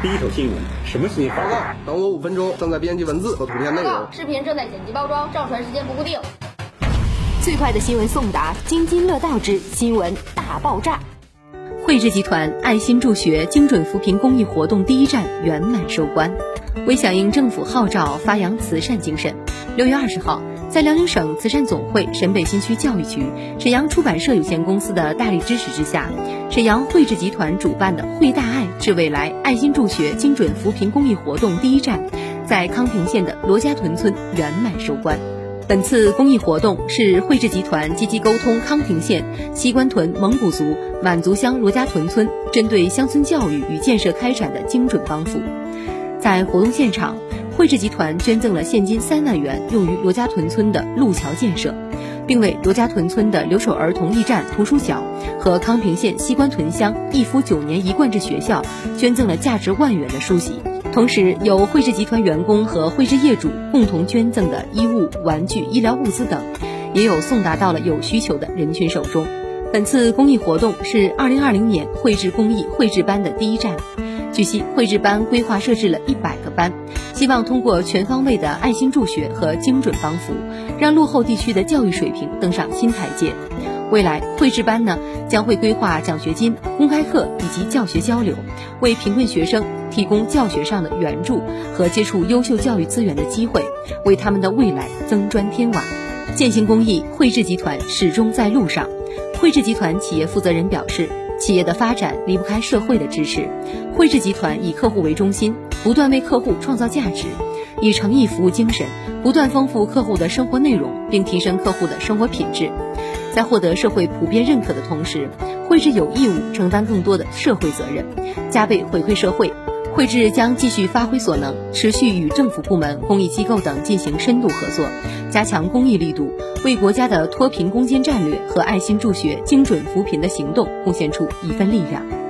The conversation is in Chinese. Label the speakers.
Speaker 1: 第一手新闻，什么新闻？
Speaker 2: 报告，等我五分钟，正在编辑文字和图片内容。
Speaker 3: 视频正在剪辑包装，上传时间不固定。
Speaker 4: 最快的新闻送达，津津乐道之新闻大爆炸。
Speaker 5: 汇智集团爱心助学精准扶贫公益活动第一站圆满收官。为响应政府号召，发扬慈善精神，六月二十号，在辽宁省慈善总会沈北新区教育局、沈阳出版社有限公司的大力支持之下，沈阳汇智集团主办的“汇大爱致未来”爱心助学精准扶贫公益活动第一站，在康平县的罗家屯村圆满收官。本次公益活动是汇智集团积极沟通康平县西关屯蒙古族满族乡罗家屯村，针对乡村教育与建设开展的精准帮扶。在活动现场，汇智集团捐赠了现金三万元，用于罗家屯村的路桥建设，并为罗家屯村的留守儿童驿站、图书小和康平县西关屯乡一夫九年一贯制学校捐赠了价值万元的书籍。同时，有汇智集团员工和汇智业主共同捐赠的衣物、玩具、医疗物资等，也有送达到了有需求的人群手中。本次公益活动是2020年绘制公益绘制班的第一站。据悉，绘制班规划设置了一百个班，希望通过全方位的爱心助学和精准帮扶，让落后地区的教育水平登上新台阶。未来，绘制班呢将会规划奖学金、公开课以及教学交流，为贫困学生提供教学上的援助和接触优秀教育资源的机会，为他们的未来增砖添瓦。践行公益，绘制集团始终在路上。汇智集团企业负责人表示，企业的发展离不开社会的支持。汇智集团以客户为中心，不断为客户创造价值，以诚意服务精神，不断丰富客户的生活内容，并提升客户的生活品质。在获得社会普遍认可的同时，汇智有义务承担更多的社会责任，加倍回馈社会。汇智将继续发挥所能，持续与政府部门、公益机构等进行深度合作，加强公益力度，为国家的脱贫攻坚战略和爱心助学、精准扶贫的行动贡献出一份力量。